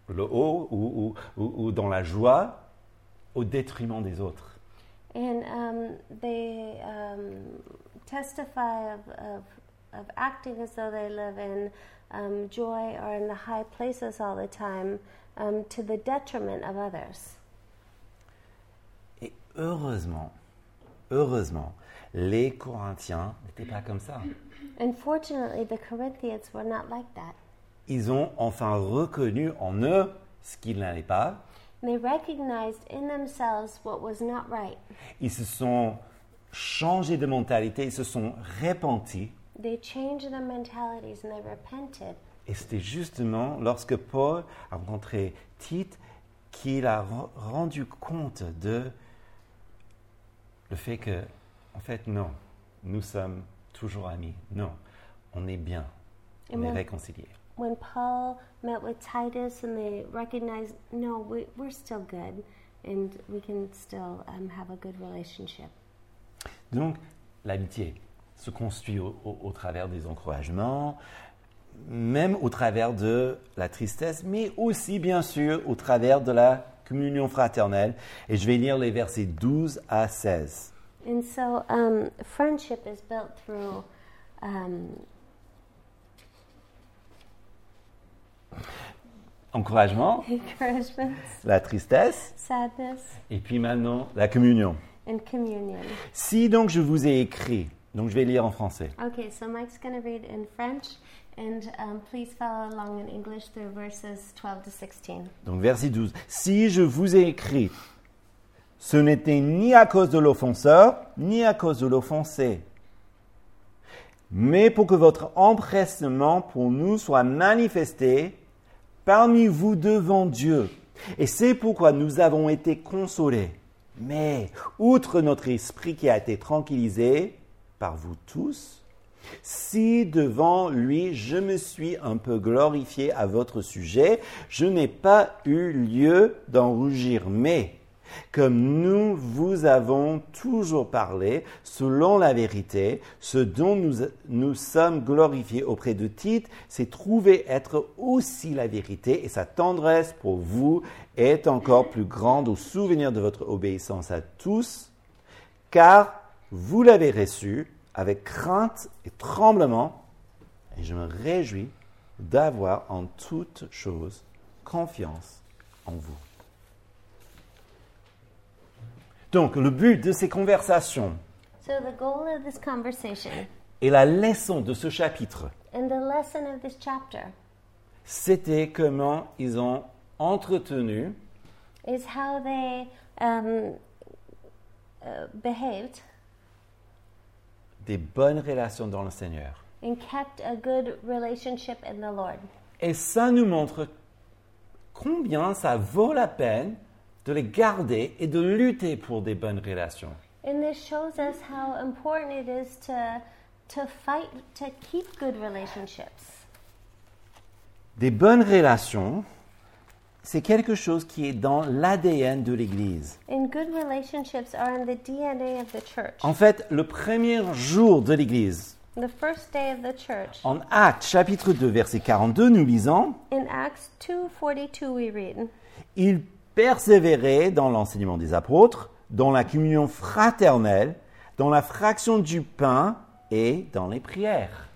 [SPEAKER 1] le haut ou, ou- ou- dans la joie au détriment des autres.
[SPEAKER 2] And um, they um, testify of, of, of acting as though they live in um, joy or in the high places all the time um, to the detriment of others.
[SPEAKER 1] Et heureusement, heureusement, les Corinthiens n'étaient pas comme ça.
[SPEAKER 2] Unfortunately, the Corinthians were not like that.
[SPEAKER 1] Ils ont enfin reconnu en eux ce qu'ils n'allaient pas
[SPEAKER 2] they recognized in themselves what was not right.
[SPEAKER 1] Ils se sont changés de mentalité, ils se sont repentis.
[SPEAKER 2] They changed their mentalities and they repented.
[SPEAKER 1] Et c'était justement lorsque Paul a rencontré Tite qu'il a ren- rendu compte de le fait que, en fait, non, nous sommes toujours amis. Non, on est bien, on est réconciliés.
[SPEAKER 2] When Paul met with Titus and they recognized, no, we, we're still good and we can still um, have a good relationship.
[SPEAKER 1] Donc, l'amitié se construit au, au- au travers des encouragements, même au travers de la tristesse, mais aussi, bien sûr, au travers de la communion fraternelle. Et je vais lire les versets 12 à 16.
[SPEAKER 2] And so um, friendship is built through um,
[SPEAKER 1] Encouragement, la tristesse,
[SPEAKER 2] sadness,
[SPEAKER 1] et puis maintenant la communion.
[SPEAKER 2] and communion.
[SPEAKER 1] Si donc je vous ai écrit, donc je vais lire en français.
[SPEAKER 2] Okay, so Mike's going to read in French, and um, please follow along in English through verses 12 to 16.
[SPEAKER 1] Donc verset 12. Si je vous ai écrit, ce n'était ni à cause de l'offenseur, ni à cause de l'offensé, mais pour que votre empressement pour nous soit manifesté parmi vous devant Dieu. Et c'est pourquoi nous avons été consolés. Mais, outre notre esprit qui a été tranquillisé par vous tous, si devant lui je me suis un peu glorifié à votre sujet, je n'ai pas eu lieu d'en rougir, mais comme nous vous avons toujours parlé, selon la vérité, ce dont nous, nous sommes glorifiés auprès de Tite s'est trouvé être aussi la vérité, et sa tendresse pour vous est encore plus grande au souvenir de votre obéissance à tous, car vous l'avez reçu avec crainte et tremblement, et je me réjouis d'avoir en toutes choses confiance en vous. Donc, le but de ces conversations
[SPEAKER 2] So, the goal of this conversation
[SPEAKER 1] et la leçon de ce chapitre, c'était comment ils ont entretenu
[SPEAKER 2] is how they um, uh, behaved
[SPEAKER 1] des bonnes relations dans le Seigneur.
[SPEAKER 2] and kept a good relationship in the Lord.
[SPEAKER 1] Et ça nous montre combien ça vaut la peine de les garder et de lutter pour des bonnes relations.
[SPEAKER 2] And this shows us how important it is to, to fight to keep good relationships.
[SPEAKER 1] Des bonnes relations, c'est quelque chose qui est dans l'ADN de l'Église.
[SPEAKER 2] And good relationships are in the DNA of the church.
[SPEAKER 1] En fait, le premier jour de l'Église,
[SPEAKER 2] The first day of the church.
[SPEAKER 1] en Actes chapitre 2, verset 42, nous lisons,
[SPEAKER 2] In Acts 2:42 we read,
[SPEAKER 1] Ils persévéraient dans l'enseignement des apôtres, dans la communion fraternelle, dans la fraction du pain et dans les prières.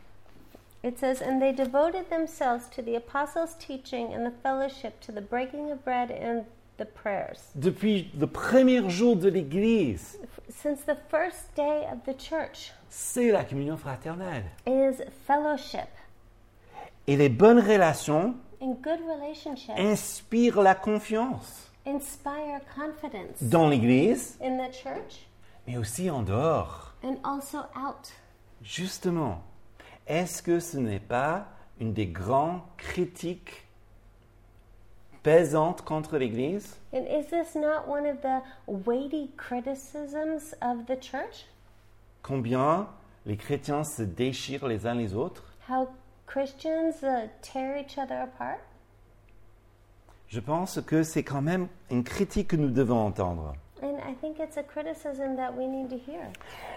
[SPEAKER 2] it says, And they devoted themselves to the apostles' teaching and the fellowship, to the breaking of bread and the prayers.
[SPEAKER 1] Depuis le premier jour de l'Église,
[SPEAKER 2] Since the first day of the church
[SPEAKER 1] c'est la communion fraternelle.
[SPEAKER 2] is fellowship.
[SPEAKER 1] Et les bonnes relations
[SPEAKER 2] And good relationships
[SPEAKER 1] inspirent la confiance
[SPEAKER 2] inspire confidence
[SPEAKER 1] dans l'Église,
[SPEAKER 2] in the church
[SPEAKER 1] mais aussi en dehors.
[SPEAKER 2] and also out.
[SPEAKER 1] Justement, est-ce que ce n'est pas une des grandes critiques pesantes contre l'Église?
[SPEAKER 2] And is this not one of the weighty criticisms of the church?
[SPEAKER 1] Combien les chrétiens se déchirent les uns les autres?
[SPEAKER 2] How Christians uh, tear each other apart?
[SPEAKER 1] Je pense que c'est quand même une critique que nous devons entendre.
[SPEAKER 2] And I think it's a criticism that we need to hear.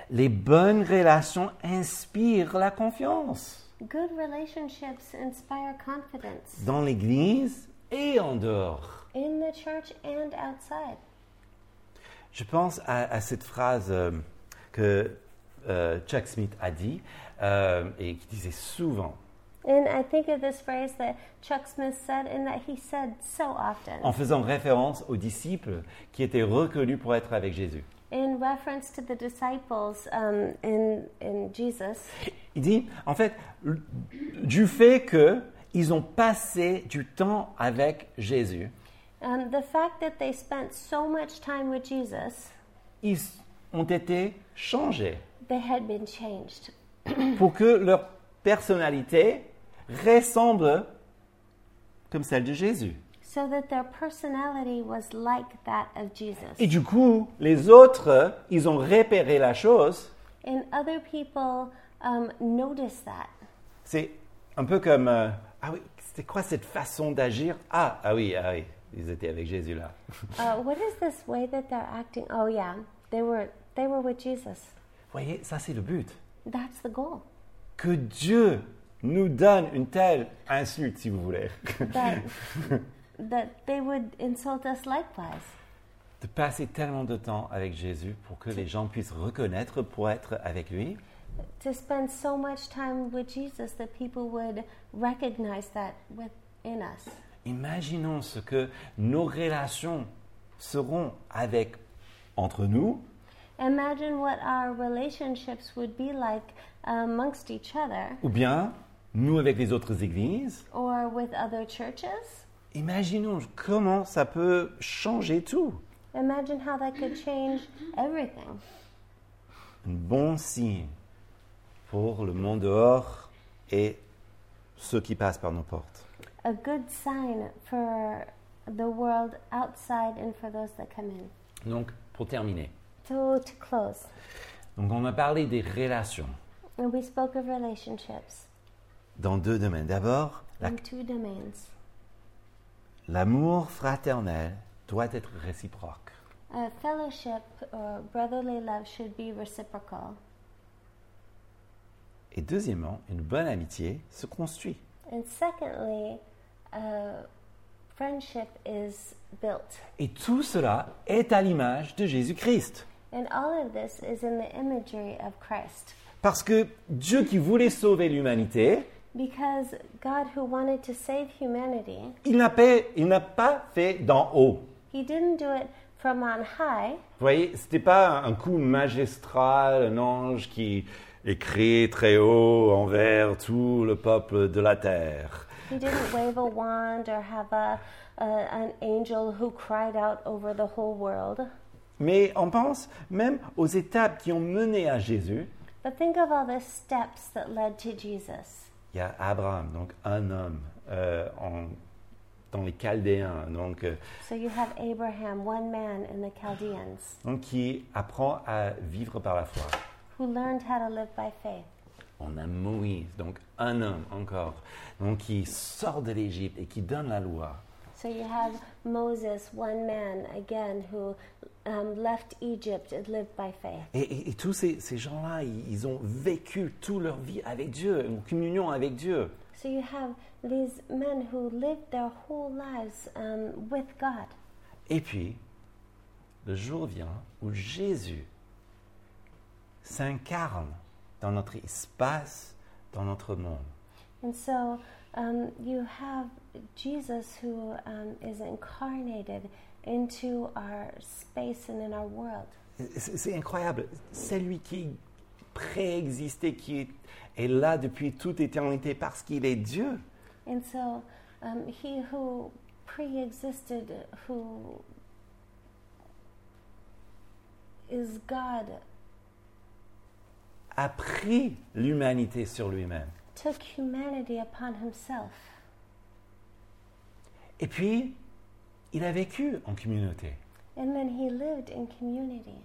[SPEAKER 1] Les bonnes relations inspirent la confiance
[SPEAKER 2] Good relationships inspire confidence
[SPEAKER 1] dans l'Église et en dehors.
[SPEAKER 2] in the church and outside.
[SPEAKER 1] Je pense à, à cette phrase euh, que euh, Chuck Smith a dit euh, et qui disait souvent.
[SPEAKER 2] And I think of this phrase that Chuck Smith said and that he said so often
[SPEAKER 1] en faisant référence aux disciples qui étaient reconnus pour être avec Jésus.
[SPEAKER 2] in reference to the disciples um, in, in Jesus.
[SPEAKER 1] Il dit, en fait, du fait qu'ils ont passé du temps avec Jésus,
[SPEAKER 2] Um, the fact that they spent so much time with Jesus,
[SPEAKER 1] ils ont été changés
[SPEAKER 2] they had been changed
[SPEAKER 1] pour que leur personnalité ressemble comme celle de Jésus.
[SPEAKER 2] so that their personality was like that of Jesus.
[SPEAKER 1] Et du coup, les autres, ils ont repéré la chose.
[SPEAKER 2] And other people um, noticed that.
[SPEAKER 1] C'est un peu comme, euh, ah oui, c'était quoi cette façon d'agir? Ah, ah oui, ah oui, ils étaient avec Jésus là.
[SPEAKER 2] Uh, what is this way that they're acting? Oh yeah, they were they were with Jesus.
[SPEAKER 1] Vous voyez, ça c'est le but.
[SPEAKER 2] That's the goal.
[SPEAKER 1] Que Dieu nous donne une telle insulte, si vous voulez,
[SPEAKER 2] That that they would insult us likewise.
[SPEAKER 1] de passer tellement de temps avec Jésus pour que les gens puissent reconnaître pour être avec lui.
[SPEAKER 2] To spend so much time with Jesus that people would recognize that within us.
[SPEAKER 1] Imaginons ce que nos relations seront avec entre nous
[SPEAKER 2] Imagine what our relationships would be like amongst each other
[SPEAKER 1] ou bien nous avec les autres églises.
[SPEAKER 2] or with other churches.
[SPEAKER 1] Imaginons comment ça peut changer tout.
[SPEAKER 2] Imagine how that could change everything.
[SPEAKER 1] Un bon signe pour le monde dehors et ceux qui passent par nos portes.
[SPEAKER 2] A good sign for the world outside and for those that come in.
[SPEAKER 1] Donc, pour terminer,
[SPEAKER 2] So to close,
[SPEAKER 1] donc on a parlé des relations
[SPEAKER 2] and we spoke of relationships
[SPEAKER 1] dans deux domaines. D'abord, l'amour fraternel doit être réciproque.
[SPEAKER 2] Uh, fellowship or brotherly love should be reciprocal.
[SPEAKER 1] Et deuxièmement, une bonne amitié se construit.
[SPEAKER 2] And secondly, uh, friendship is built.
[SPEAKER 1] Et tout cela est à l'image de Jésus-Christ.
[SPEAKER 2] And all of this is in the imagery of Christ.
[SPEAKER 1] Parce que Dieu qui voulait sauver l'humanité,
[SPEAKER 2] Because God, who wanted to save humanity,
[SPEAKER 1] il n'a pas, il n'a pas fait d'en haut.
[SPEAKER 2] He didn't do it from on high.
[SPEAKER 1] Vous voyez, c'était pas un coup magistral, un ange qui est créé très haut envers tout le peuple de la terre.
[SPEAKER 2] He didn't wave a wand or have a, a, an angel who cried out over the whole world.
[SPEAKER 1] Mais on pense même aux étapes qui ont mené à Jésus.
[SPEAKER 2] But think of all the steps that led to Jesus.
[SPEAKER 1] Il y a Abraham, donc un homme euh, en- dans les Chaldéens, donc, euh,
[SPEAKER 2] So you have Abraham, one man in the Chaldeans,
[SPEAKER 1] donc qui apprend à vivre par la foi.
[SPEAKER 2] who learned how to live by faith.
[SPEAKER 1] On a Moïse, donc un homme encore, donc qui sort de l'Égypte et qui donne la loi.
[SPEAKER 2] So you have Moses, one man, again, who um, left Egypt and lived by faith.
[SPEAKER 1] Et, et- et tous ces, ces gens-là, ils, ils ont vécu toute leur vie avec Dieu, en communion avec Dieu.
[SPEAKER 2] So you have these men who lived their whole lives um, with God.
[SPEAKER 1] Et puis, le jour vient où Jésus s'incarne dans notre espace, dans notre monde.
[SPEAKER 2] And so um, you have Jesus who um, is incarnated into our space and in our world.
[SPEAKER 1] C'est incroyable. C'est lui qui préexistait, qui est, est là depuis toute éternité parce qu'il est Dieu.
[SPEAKER 2] And so um, he who pre existed, who is God,
[SPEAKER 1] a pris l'humanité sur lui-même.
[SPEAKER 2] took humanity upon himself.
[SPEAKER 1] Et puis, il a vécu en communauté.
[SPEAKER 2] And then he lived in community.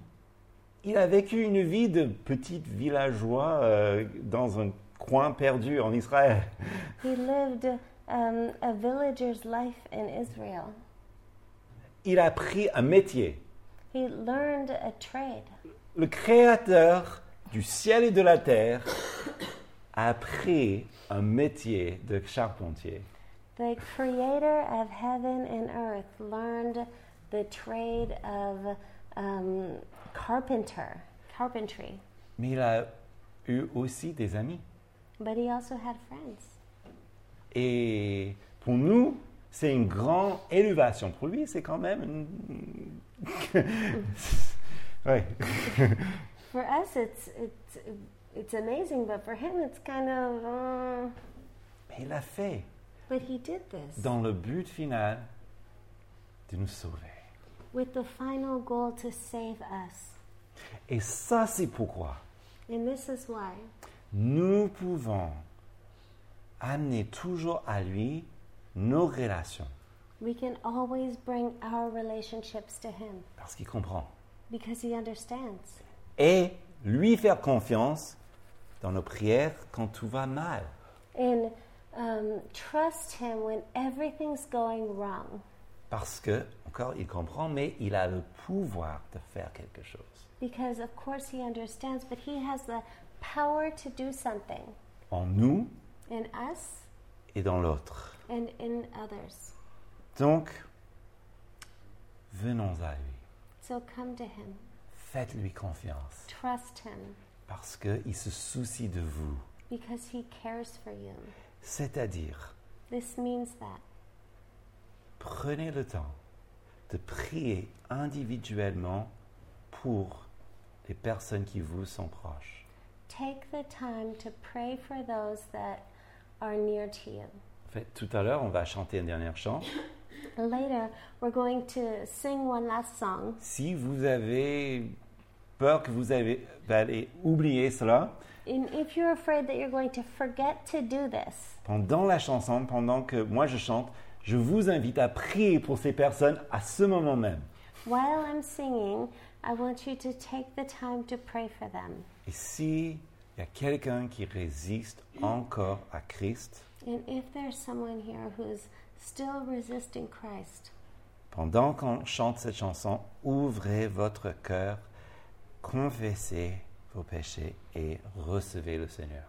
[SPEAKER 1] Il a vécu une vie de petit villageois euh, dans un coin perdu en Israël.
[SPEAKER 2] He lived um, a villager's life in Israel.
[SPEAKER 1] Il a pris un métier.
[SPEAKER 2] He learned a trade.
[SPEAKER 1] Le créateur du ciel et de la terre a pris un métier de charpentier.
[SPEAKER 2] The creator of heaven and earth learned the trade of um, carpenter, carpentry,
[SPEAKER 1] Mais il a eu aussi des amis.
[SPEAKER 2] but he also had friends.
[SPEAKER 1] Et pour nous, c'est une grande élévation. Pour lui, c'est quand même une... ouais.
[SPEAKER 2] For us, it's it's it's amazing, but for him, it's kind of. Uh,
[SPEAKER 1] Mais il a fait
[SPEAKER 2] but he did this
[SPEAKER 1] dans le but final de nous sauver.
[SPEAKER 2] with the final goal to save us.
[SPEAKER 1] Et ça, c'est pourquoi
[SPEAKER 2] And this is why
[SPEAKER 1] nous pouvons amener toujours à lui nos relations.
[SPEAKER 2] we can always bring our relationships to Him
[SPEAKER 1] Parce qu'il comprend.
[SPEAKER 2] because He understands.
[SPEAKER 1] Et lui faire confiance dans nos prières quand tout va mal.
[SPEAKER 2] And um, trust Him when everything's going wrong
[SPEAKER 1] Parce que, encore, il comprend, mais il a le pouvoir de faire quelque chose.
[SPEAKER 2] because, of course, He understands, but He has the power to do something
[SPEAKER 1] En nous
[SPEAKER 2] in us
[SPEAKER 1] et dans l'autre.
[SPEAKER 2] and in others.
[SPEAKER 1] Donc, venons à lui.
[SPEAKER 2] So come to Him,
[SPEAKER 1] Faites-lui confiance.
[SPEAKER 2] trust Him
[SPEAKER 1] Parce qu'il se soucie de vous.
[SPEAKER 2] because He cares for you.
[SPEAKER 1] C'est-à-dire,
[SPEAKER 2] This means that.
[SPEAKER 1] prenez le temps de prier individuellement pour les personnes qui vous sont proches.
[SPEAKER 2] Take the time to pray for those that are near to you.
[SPEAKER 1] En fait, tout à l'heure, on va chanter un dernier chant.
[SPEAKER 2] Later, we're going to sing one last song.
[SPEAKER 1] Si vous avez peur que vous avez- allez oublier cela,
[SPEAKER 2] And if you're afraid that you're going to forget to do this,
[SPEAKER 1] pendant la chanson, pendant que moi je chante, je vous invite à prier pour ces personnes à ce moment même.
[SPEAKER 2] while I'm singing, I want you to take the time to pray for them.
[SPEAKER 1] Et si il y a quelqu'un qui résiste encore à Christ,
[SPEAKER 2] And if there's someone here who's still resisting Christ,
[SPEAKER 1] pendant qu'on chante cette chanson, ouvrez votre cœur, confessez vos péchés et recevez le Seigneur.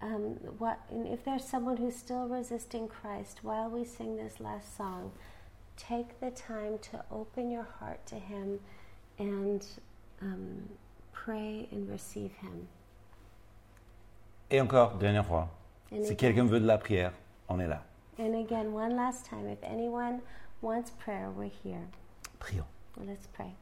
[SPEAKER 2] um, what, if there's someone who's still resisting Christ while we sing this last song, take the time to open your heart to Him and um, pray and receive Him.
[SPEAKER 1] Et encore, dernière fois,
[SPEAKER 2] And
[SPEAKER 1] si
[SPEAKER 2] again-
[SPEAKER 1] quelqu'un veut de la prière, on est là.
[SPEAKER 2] And again, one last time, if anyone wants prayer, we're here.
[SPEAKER 1] Prions.
[SPEAKER 2] Let's pray.